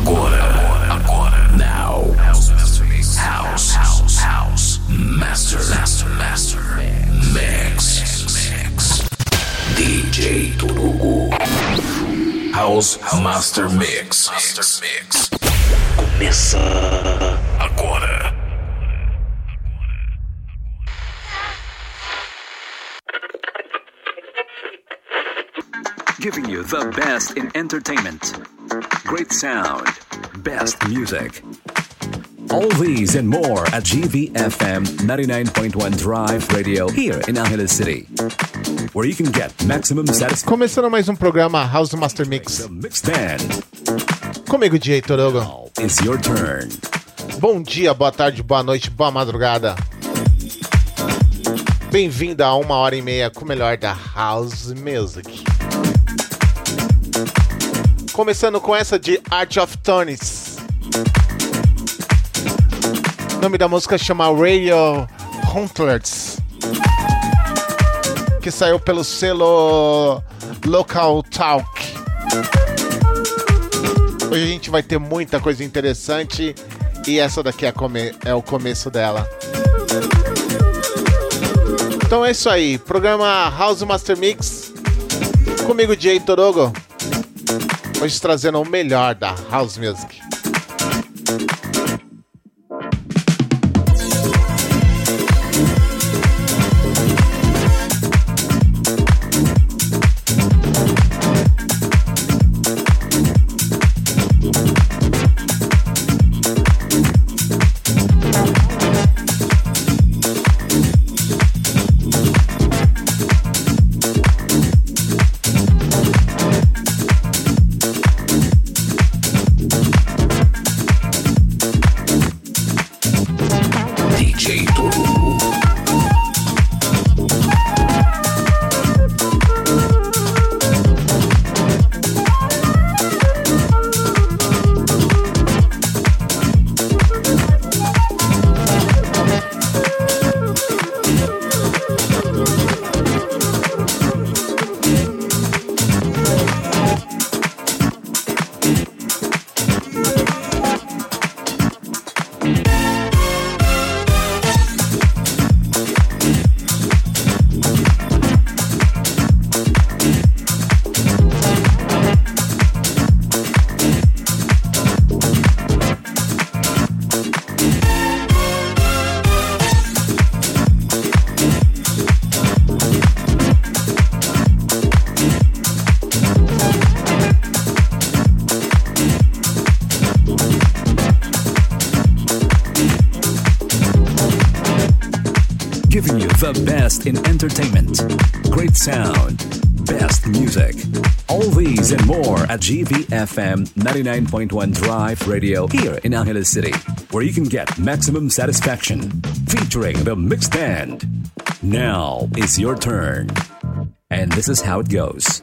Agora, agora, now. House, house, house. Master, master, master. Mix, mix. DJ Turugo. House Master Mix. Master Mix. Começa agora. Giving you the best in entertainment, great sound, best music. All these and more at GVFM 99.1 Drive Radio here in Angeles City, where you can get maximum satisfaction. Começando mais um programa House Master Mix. Mix Band. Comigo, DJ Torogo. Now it's your turn. Bom dia, boa tarde, boa noite, boa madrugada. Bem-vindo a uma hora e meia com o melhor da House Music. Começando com essa de Art of Tones. O nome da música chama Radio Hunters. Que saiu pelo selo Local Talk. Hoje a gente vai ter muita coisa interessante e essa daqui é, é o começo dela. Então é isso aí, programa House Master Mix comigo, Jay Torogo. Hoje trazendo o melhor da House Music. The best in entertainment, great sound, best music. All these and more at GVFM 99.1 Drive Radio here in Angeles City, where you can get maximum satisfaction. Featuring the Mix Band. Now it's your turn. And this is how it goes.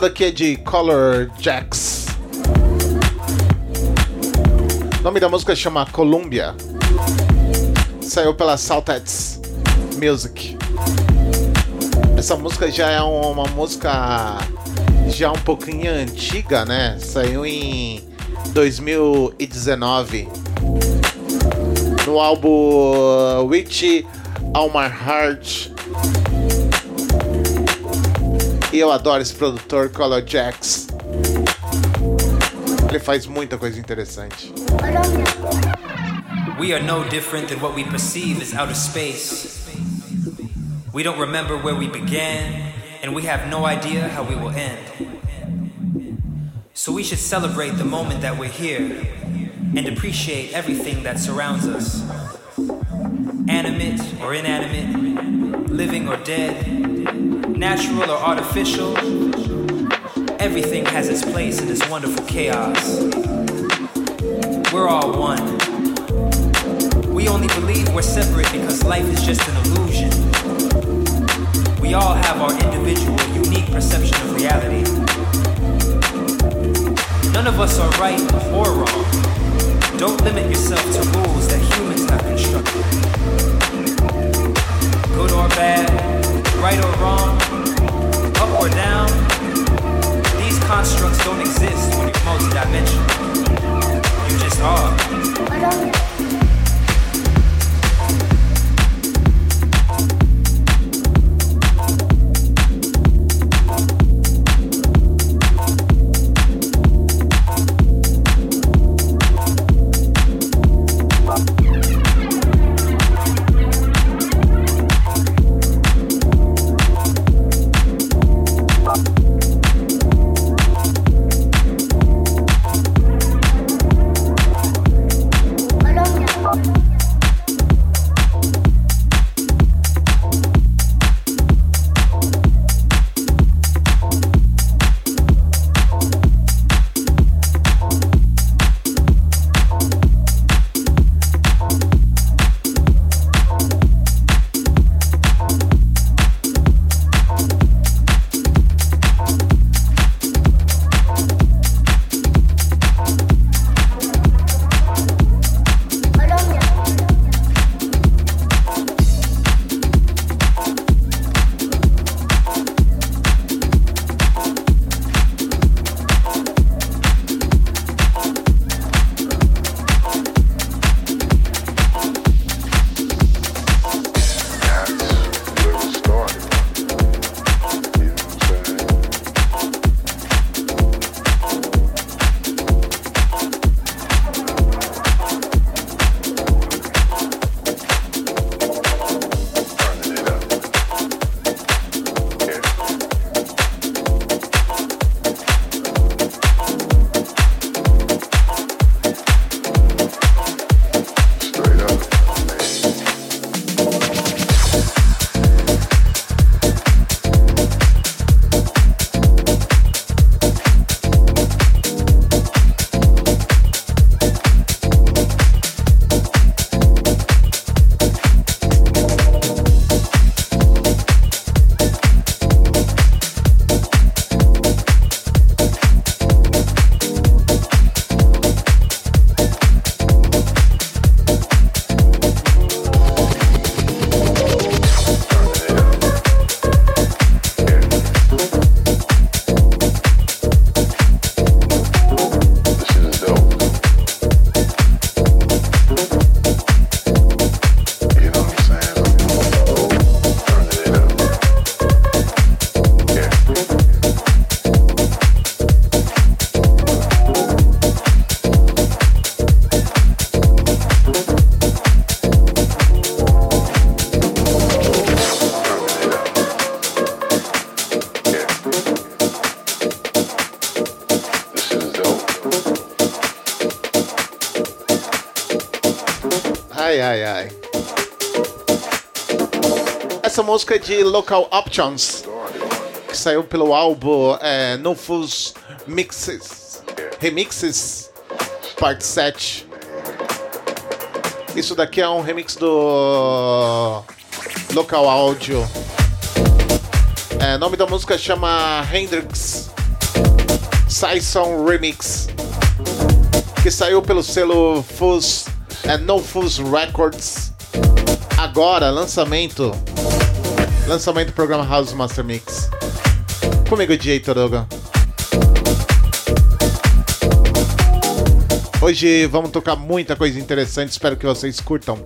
Daqui é de Color Jacks. O nome da música chama Columbia. Saiu pela Saltettes Music. Essa música já é uma música já um pouquinho antiga, né? Saiu em 2019 no álbum Witch All My Heart. E eu adoro esse produtor, Color Jax. Ele faz muita coisa interessante. We are no different than what we perceive as outer space. We don't remember where we began, and we have no idea how we will end. So we should celebrate the moment that we're here and appreciate everything that surrounds us. Animate or inanimate, living or dead, natural or artificial, everything has its place in this wonderful chaos. We're all one. We only believe we're separate because life is just an illusion. We all have our individual, unique perception of reality. None of us are right or wrong. Don't limit yourself to rules that humans have constructed. Good or bad, right or wrong, up or down, these constructs don't exist when you're multidimensional. You just are. Música de Local Options, que saiu pelo álbum é, Nufus Mixes, Remixes, Part 7. Isso daqui é um remix do Local Audio. É, nome da música chama Hendrix Saison Remix, que saiu pelo selo Fuzz, é, No Fuzz Records. Agora, lançamento. Lançamento do programa House Master Mix. Comigo, DJ Toroga. Hoje vamos tocar muita coisa interessante, espero que vocês curtam.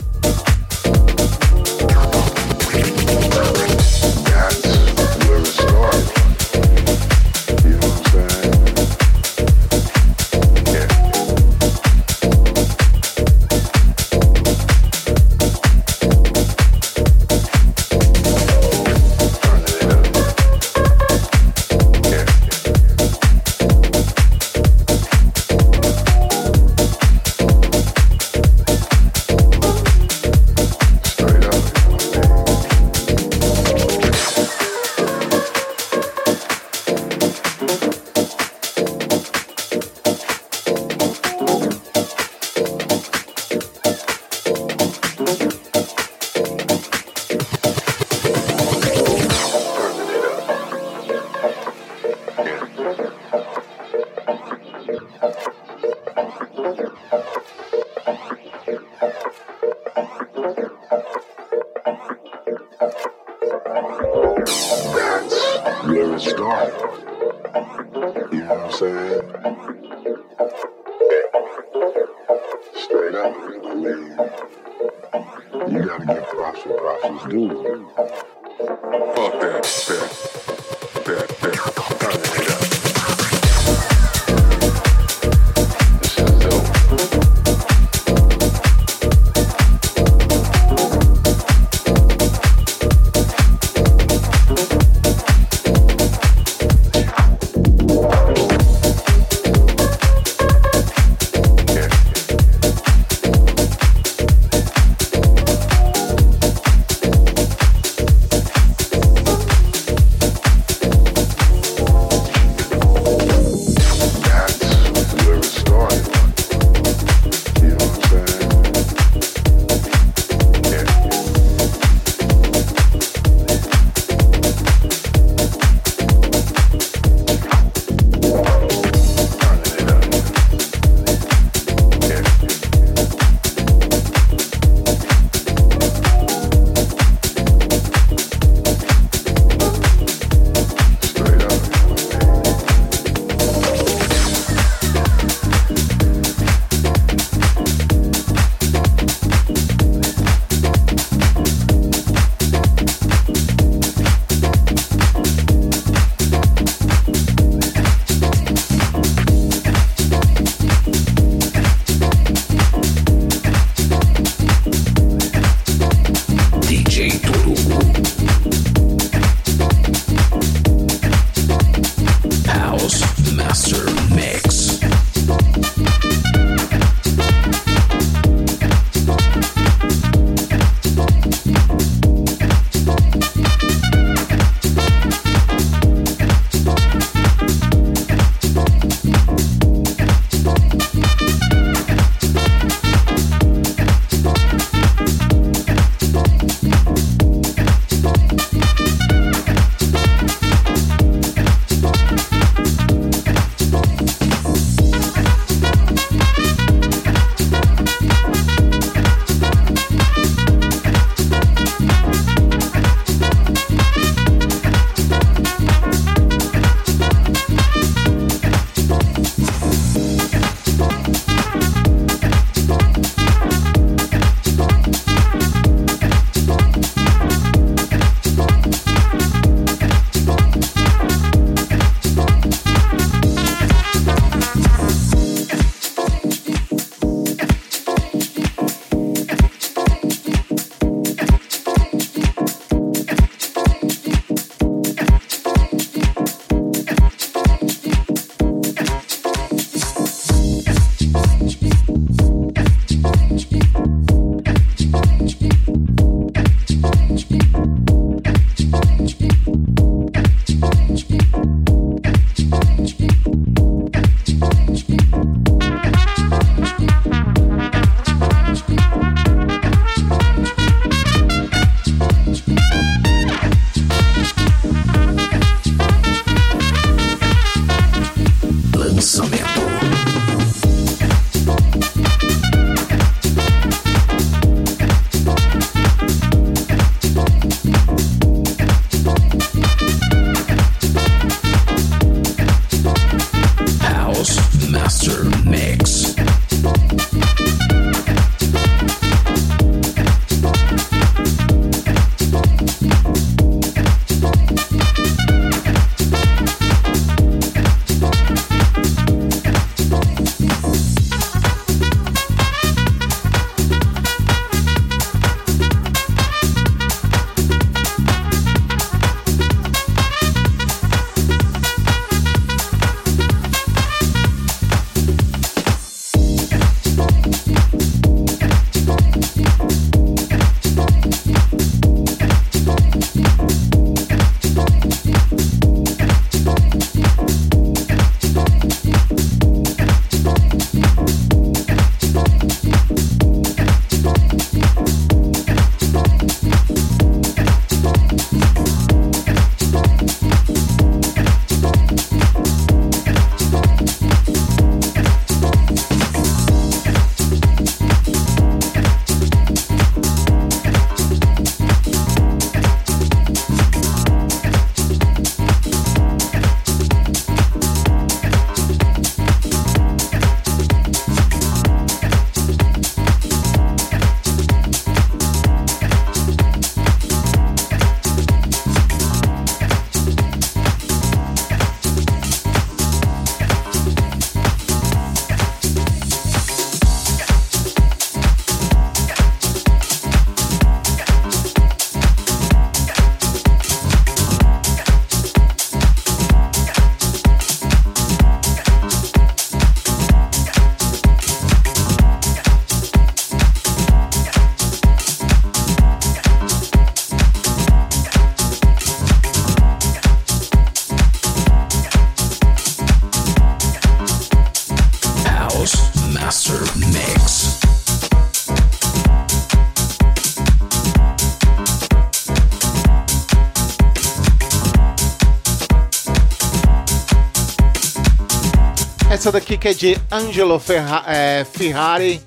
Essa daqui que é de Angelo Ferra é, Ferrari,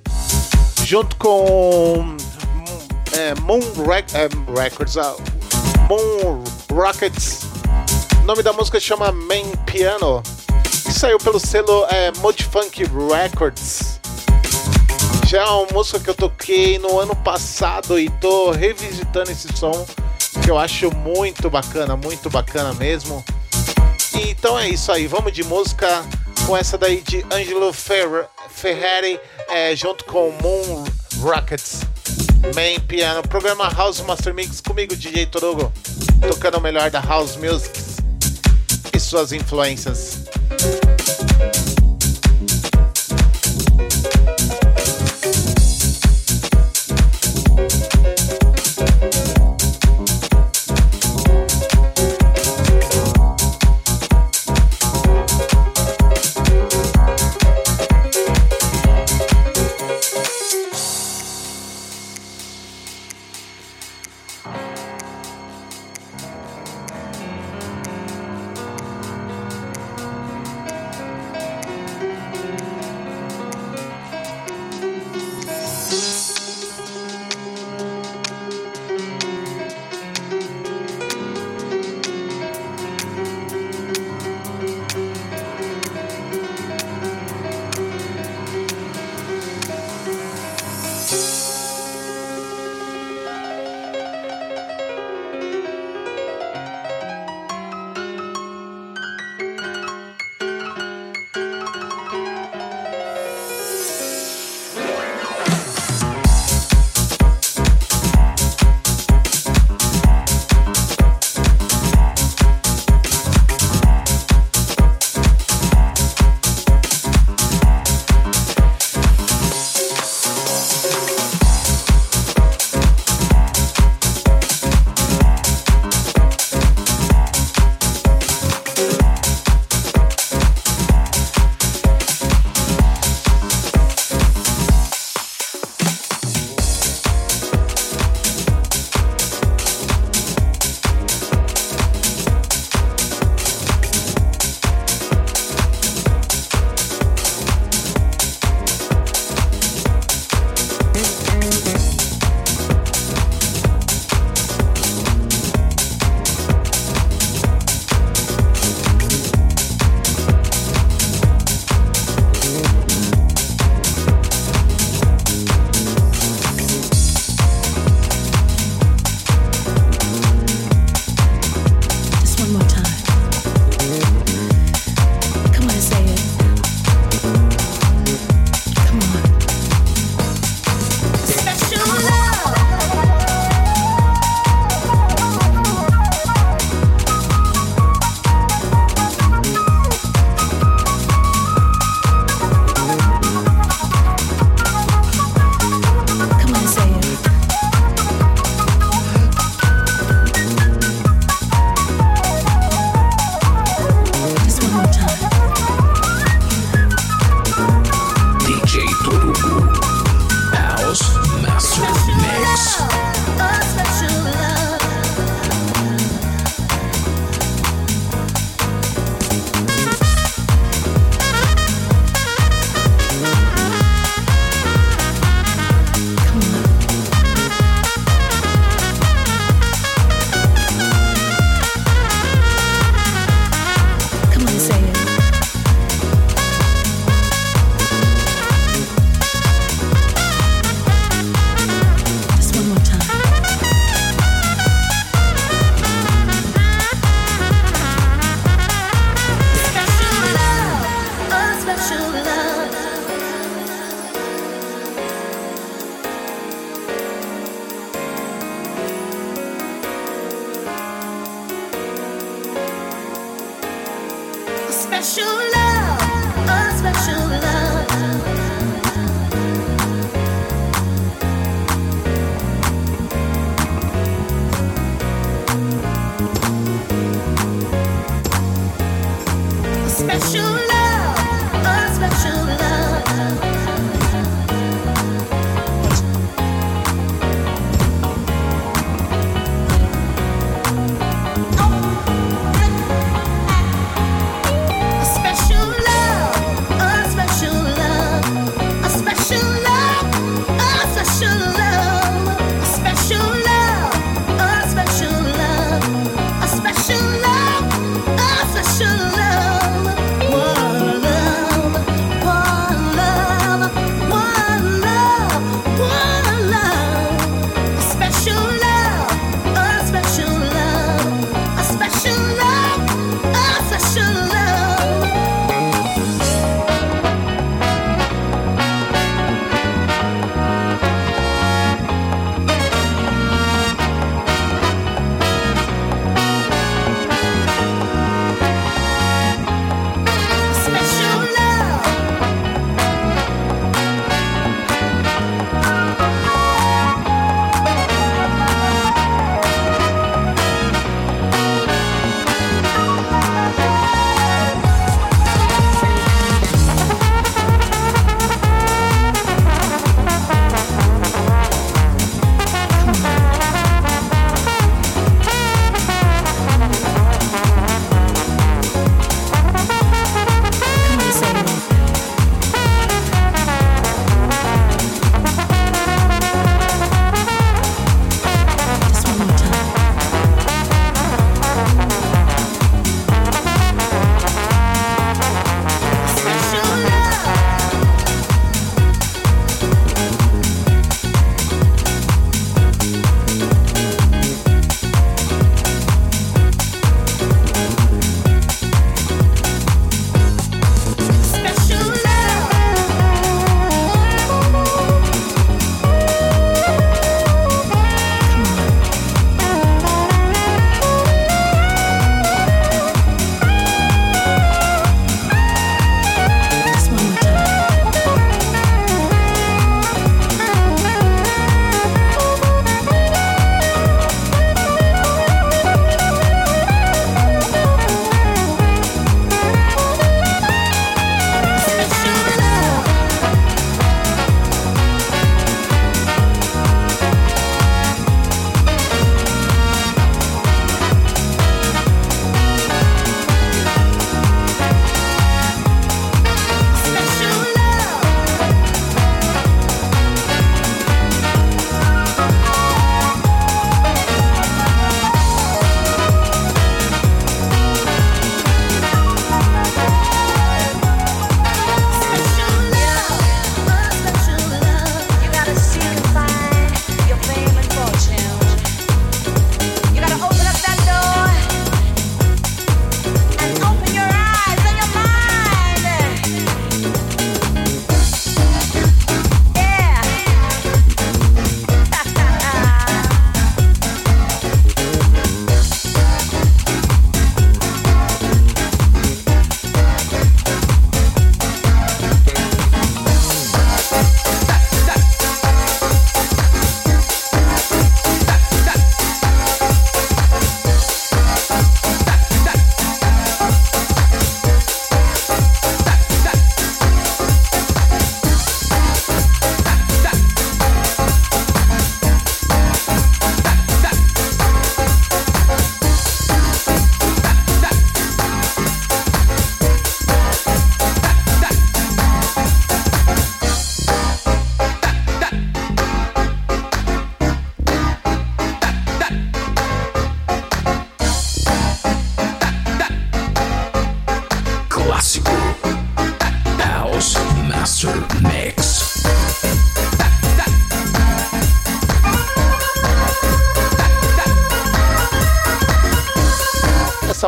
junto com é, Moon Rec é, Records, uh, Moon Rockets. O nome da música chama Main Piano e saiu pelo selo é, Modfunk Records. Já é uma música que eu toquei no ano passado e tô revisitando esse som que eu acho muito bacana, muito bacana mesmo. Então é isso aí, vamos de música com essa daí de Angelo Fer Ferrari é, junto com Moon Rockets. Main Piano, programa House Master Mix comigo, DJ Torugo, tocando o melhor da House Music e suas influências.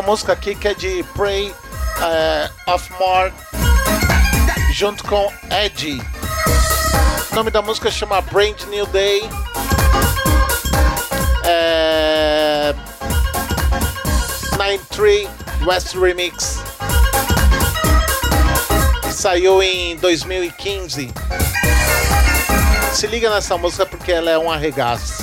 Música aqui que é de Pray uh, of More junto com Eddie. O nome da música chama Brand New Day. É... 93 West Remix. Saiu em 2015. Se liga nessa música porque ela é um arregaço.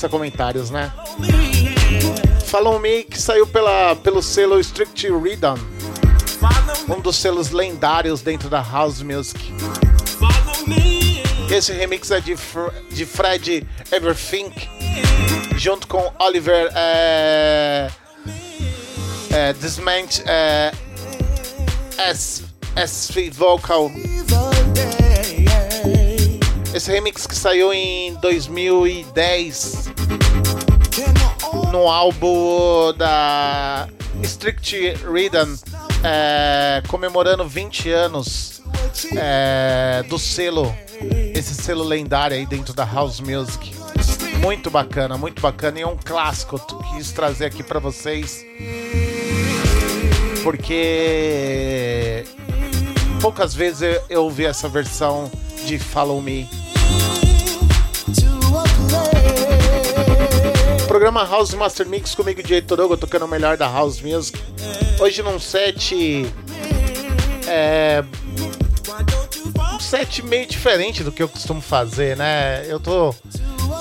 Dispensa comentários, né? Follow Me que saiu pela, pelo selo Strict Rhythm, um dos selos lendários dentro da House Music. Esse remix é de, de Fred Everthing, junto com Oliver é, é, Desment é, S, SV Vocal. Esse remix que saiu em 2010 no álbum da Strict Rhythm, é, comemorando 20 anos é, do selo, esse selo lendário aí dentro da House Music. Muito bacana, muito bacana e é um clássico que quis trazer aqui para vocês. Porque poucas vezes eu, eu ouvi essa versão de Follow Me. House Master Mix comigo, DJ Torogo, tocando o melhor da House Music. Hoje num set. É. Um set meio diferente do que eu costumo fazer, né? Eu tô.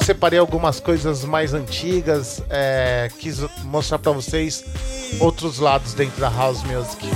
Separei algumas coisas mais antigas, é, quis mostrar para vocês outros lados dentro da House Music.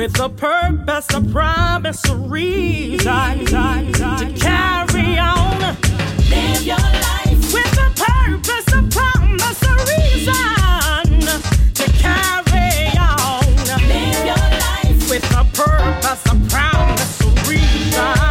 with a purpose, a promise, a reason to carry on. Live your life with a purpose, a promise, a reason to carry on. Live your life with a purpose, a promise, a reason.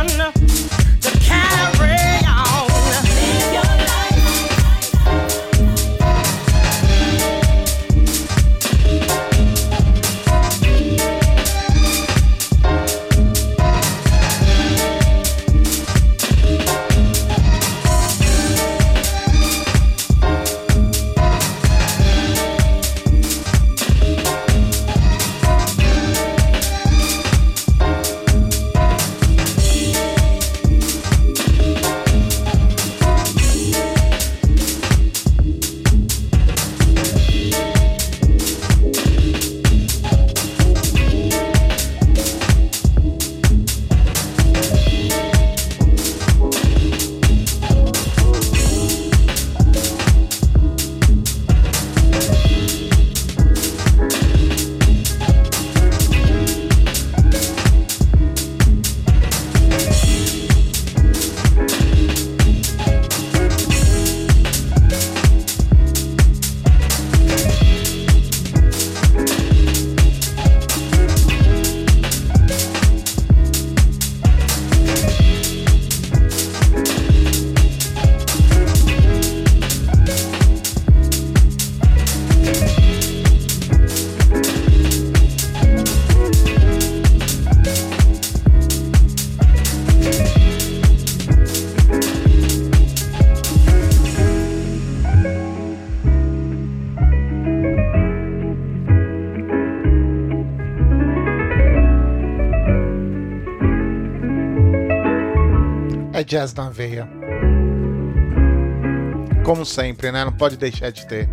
ter, né? Não pode deixar de ter.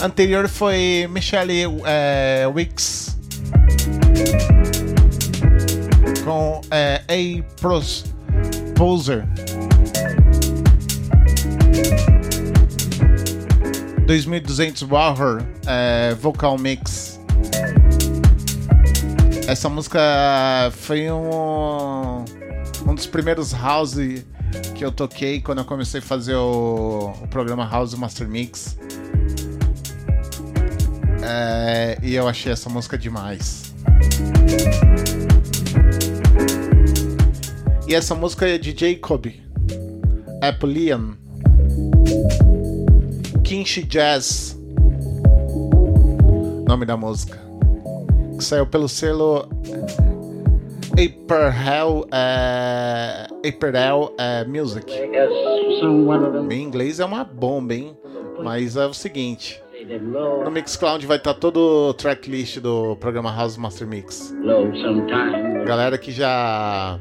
Anterior foi Michelle é, Wicks com é, A Pros, Poser. 2200 Warhol é, Vocal Mix. Essa música foi um primeiros house que eu toquei quando eu comecei a fazer o, o programa House Master Mix. É, e eu achei essa música demais. E essa música é de Jacob Applian Kinshi Jazz. Nome da música. Que saiu pelo selo Aperhell é, Aperhell é, Music em inglês é uma bomba, hein? Mas é o seguinte no Mixcloud vai estar tá todo o tracklist do programa House Master Mix. Galera que já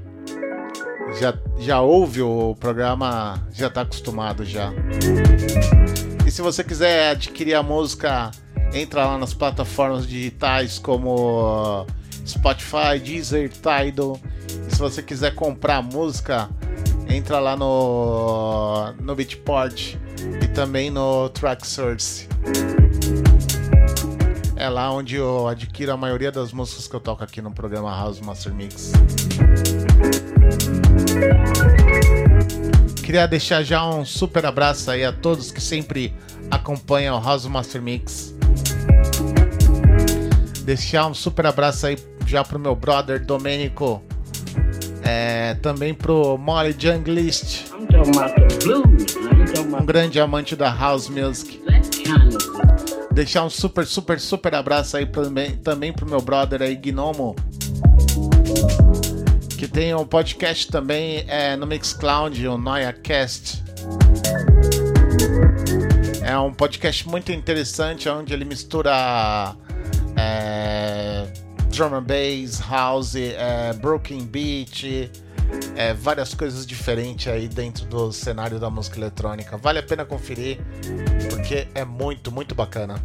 já, já ouve o programa, já está acostumado já. E se você quiser adquirir a música, entra lá nas plataformas digitais como Spotify, Deezer, Tidal. E se você quiser comprar música, entra lá no, no Beatport e também no Tracksource. É lá onde eu adquiro a maioria das músicas que eu toco aqui no programa House Master Mix. Queria deixar já um super abraço aí a todos que sempre acompanham o House Master Mix. Deixar um super abraço aí já pro meu brother Domênico. É, também pro Molly Junglist. Um grande amante da House Music. Deixar um super, super, super abraço aí também, também pro meu brother aí, Gnomo que tem um podcast também é, no Mixcloud, o NoiaCast. É um podcast muito interessante, onde ele mistura é, drum and bass, house, é, broken beat, é, várias coisas diferentes aí dentro do cenário da música eletrônica. Vale a pena conferir, porque é muito, muito bacana.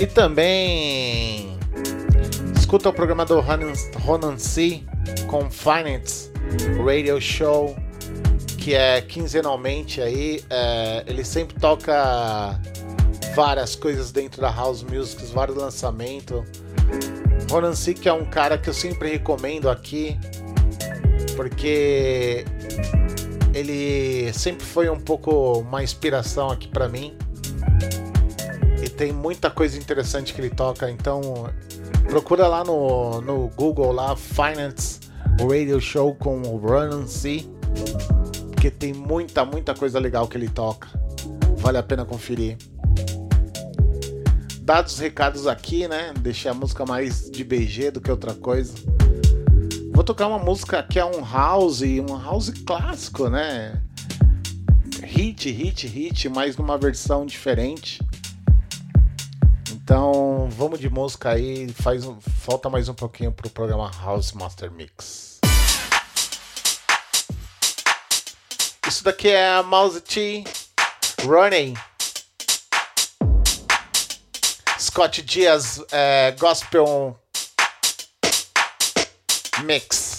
E também escuta o programa do Ronan C com Finance Radio Show, que é quinzenalmente aí. É, ele sempre toca várias coisas dentro da House Music, vários lançamentos. Ronan que é um cara que eu sempre recomendo aqui, porque ele sempre foi um pouco uma inspiração aqui para mim tem muita coisa interessante que ele toca, então procura lá no, no Google lá Finance Radio Show com o Run C, porque tem muita, muita coisa legal que ele toca. Vale a pena conferir. Dados os recados aqui, né? Deixei a música mais de BG do que outra coisa. Vou tocar uma música que é um house, um house clássico, né? Hit, hit, hit, mas numa versão diferente. Então, vamos de música aí, faz falta mais um pouquinho pro programa House Master Mix. Isso daqui é a Mouse T Running. Scott Diaz é, Gospel Mix.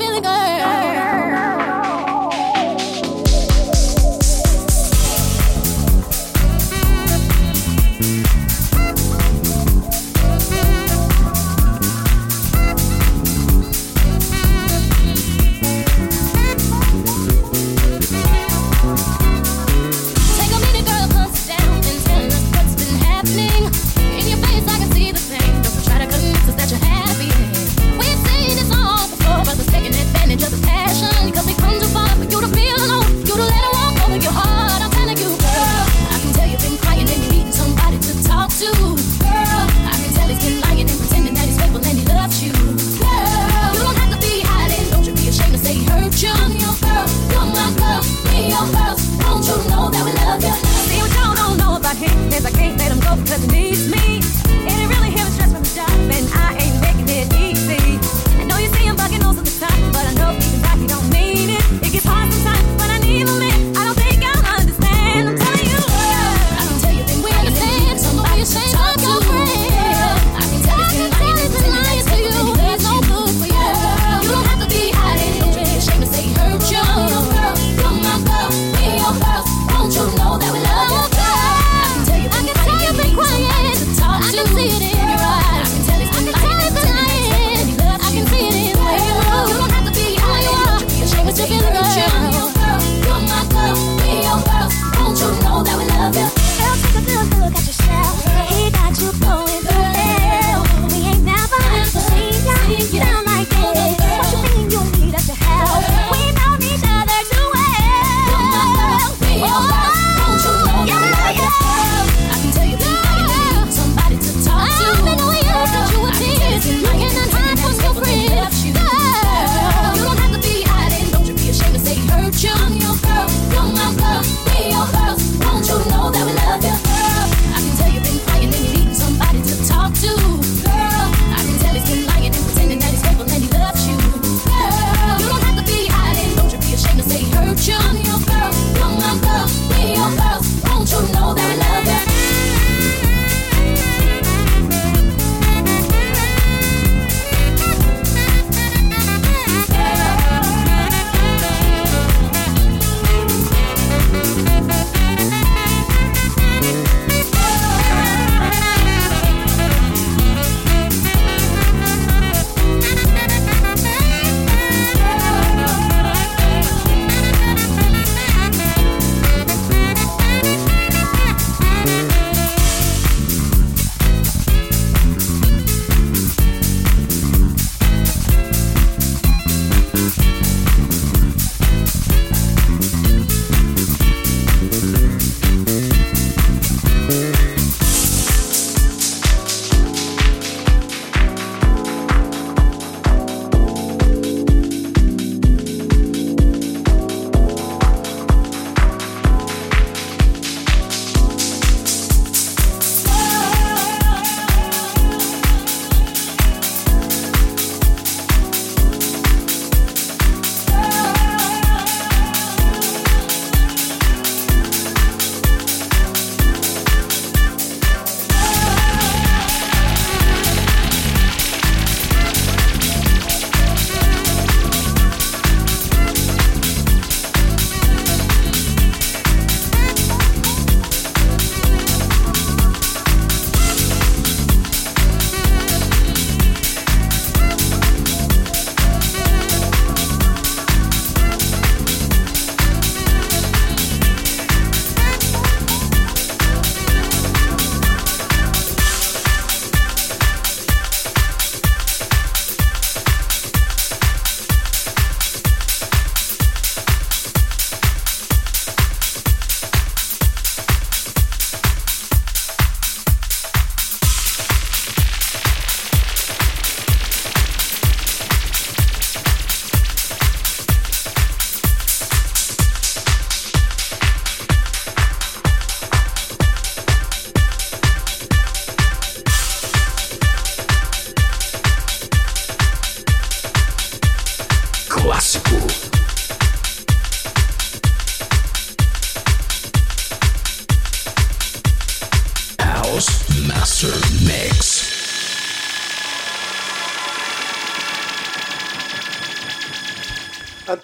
Advantage of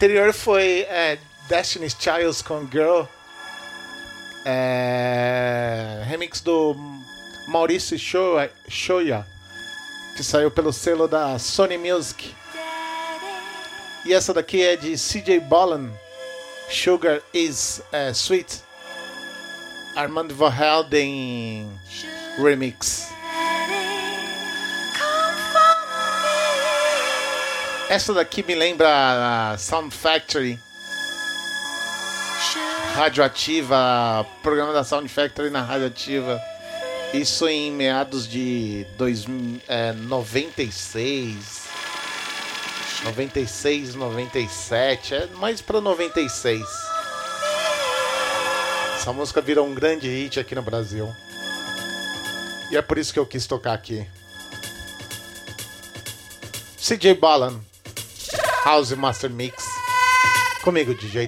Anterior foi é, Destiny's Child com Girl. É, remix do Maurício Shoya, que saiu pelo selo da Sony Music. E essa daqui é de CJ Bolan, Sugar is é, Sweet. Armando Van Helden Remix. Essa daqui me lembra Sound Factory. Radioativa, programa da Sound Factory na Radioativa. Isso em meados de dois, é, 96. 96, 97, é mais para 96. Essa música virou um grande hit aqui no Brasil. E é por isso que eu quis tocar aqui. CJ Balan. House Master Mix. Comigo, DJ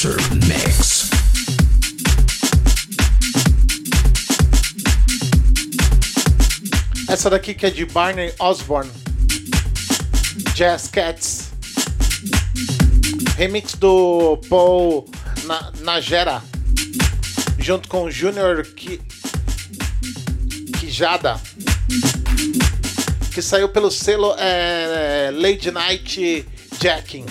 Torugo. Essa daqui que é de Barney Osborne. Jazz Cats. Remix do Paul Na Najera. Junto com Junior Ki Kijada. Que saiu pelo selo é, Late Night Jacking.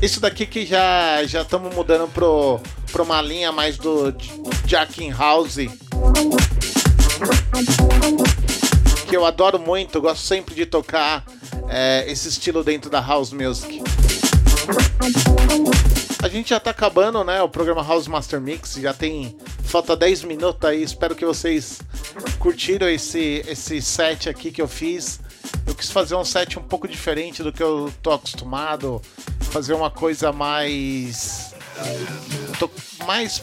Isso daqui que já já estamos mudando pro, pro uma linha mais do Jacking House que eu adoro muito, gosto sempre de tocar é, esse estilo dentro da house music. A gente já tá acabando, né? O programa House Master Mix já tem falta 10 minutos aí. Espero que vocês curtiram esse esse set aqui que eu fiz. Eu quis fazer um set um pouco diferente do que eu tô acostumado, fazer uma coisa mais. Tô mais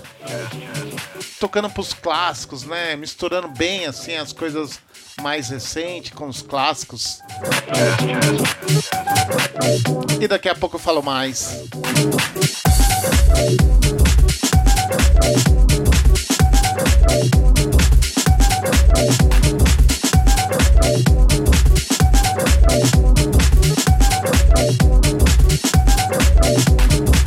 tocando pros clássicos, né? Misturando bem assim as coisas mais recentes com os clássicos. E daqui a pouco eu falo mais. Thank Thank you.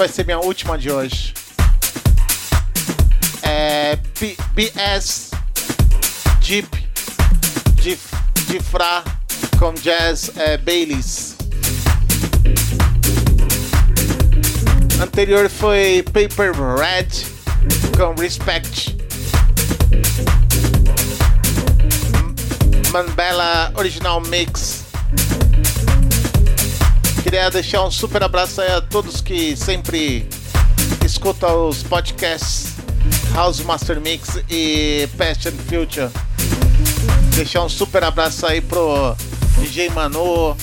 Vai ser minha última de hoje. É B BS Jeep de, de Fra com Jazz é, Baileys. Anterior foi Paper Red com Respect. Manbella Original Mix. Queria deixar um super abraço aí a todos que sempre escutam os podcasts House Master Mix e Past and Future. Deixar um super abraço aí pro DJ Manu,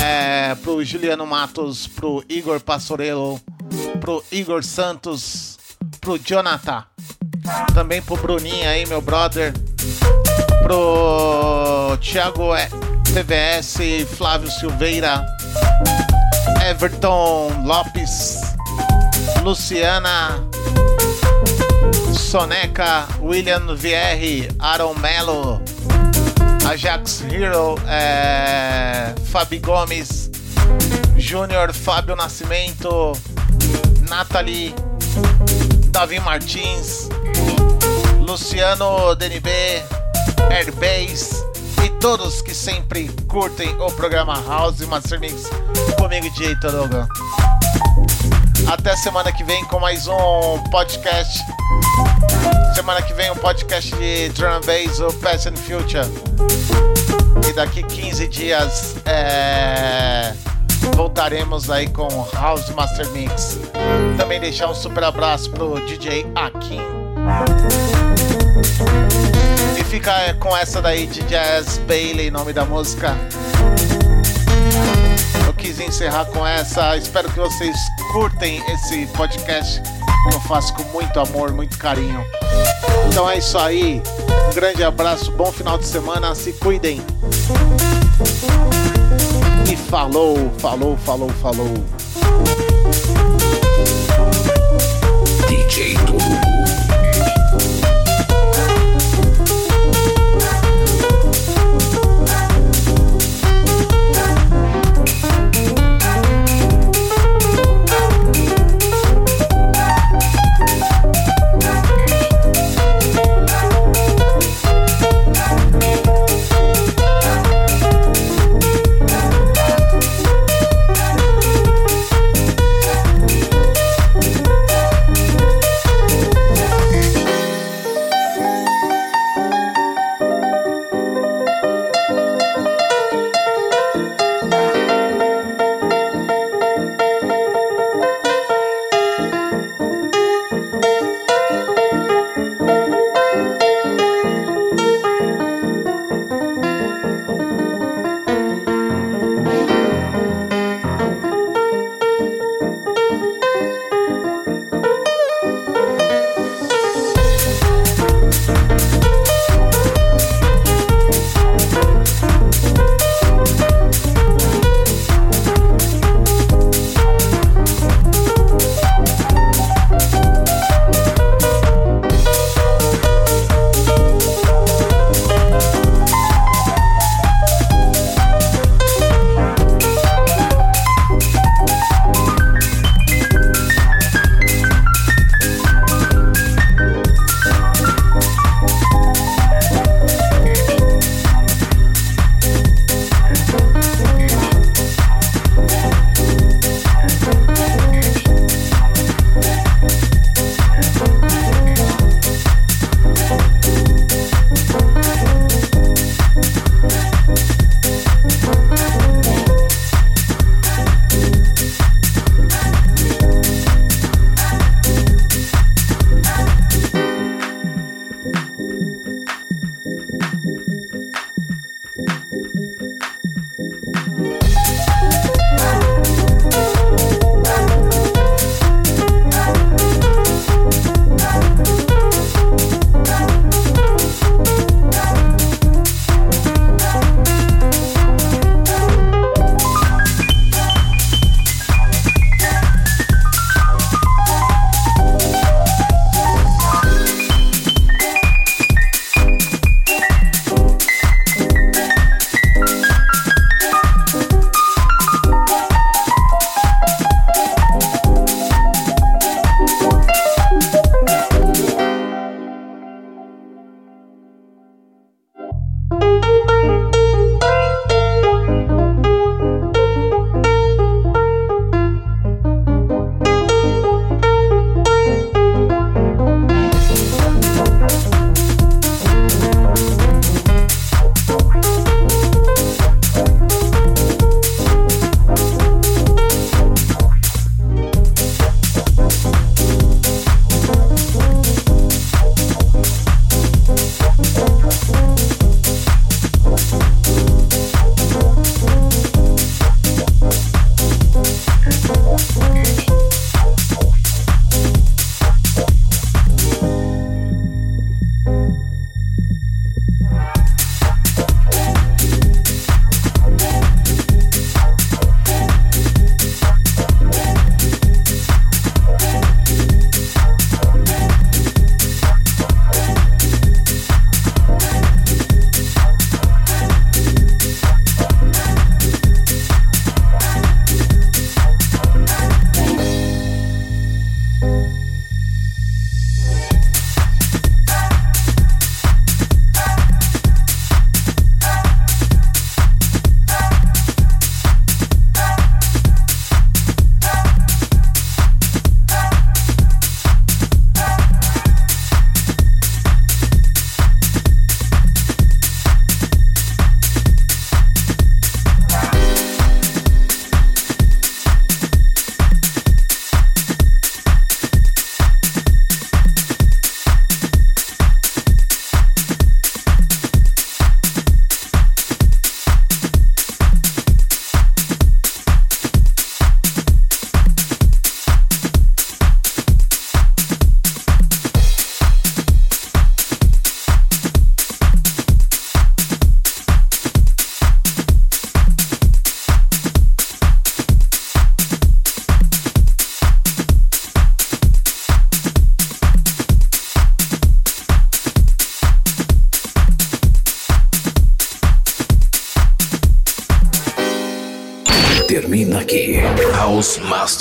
é, pro Juliano Matos, pro Igor Passorello, pro Igor Santos, pro Jonathan, também pro Bruninho aí, meu brother, pro Thiago TVS, Flávio Silveira, Everton Lopes, Luciana, Soneca, William VR, Aaron Mello, Ajax Hero, é, Fabi Gomes, Júnior Fábio Nascimento, Nathalie, Davi Martins, Luciano DNB, Airbase todos que sempre curtem o programa House Master Mix comigo, DJ Toroga. Até semana que vem com mais um podcast. Semana que vem um podcast de Drum Bass, o Past and Future. E daqui 15 dias é, voltaremos aí com House Master Mix. Também deixar um super abraço pro DJ Akin. E ficar com essa daí de Jazz Bailey, nome da música quis encerrar com essa. Espero que vocês curtem esse podcast que eu faço com muito amor, muito carinho. Então é isso aí. Um grande abraço, bom final de semana, se cuidem. E falou, falou, falou, falou. DJ Turu.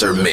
Master Mix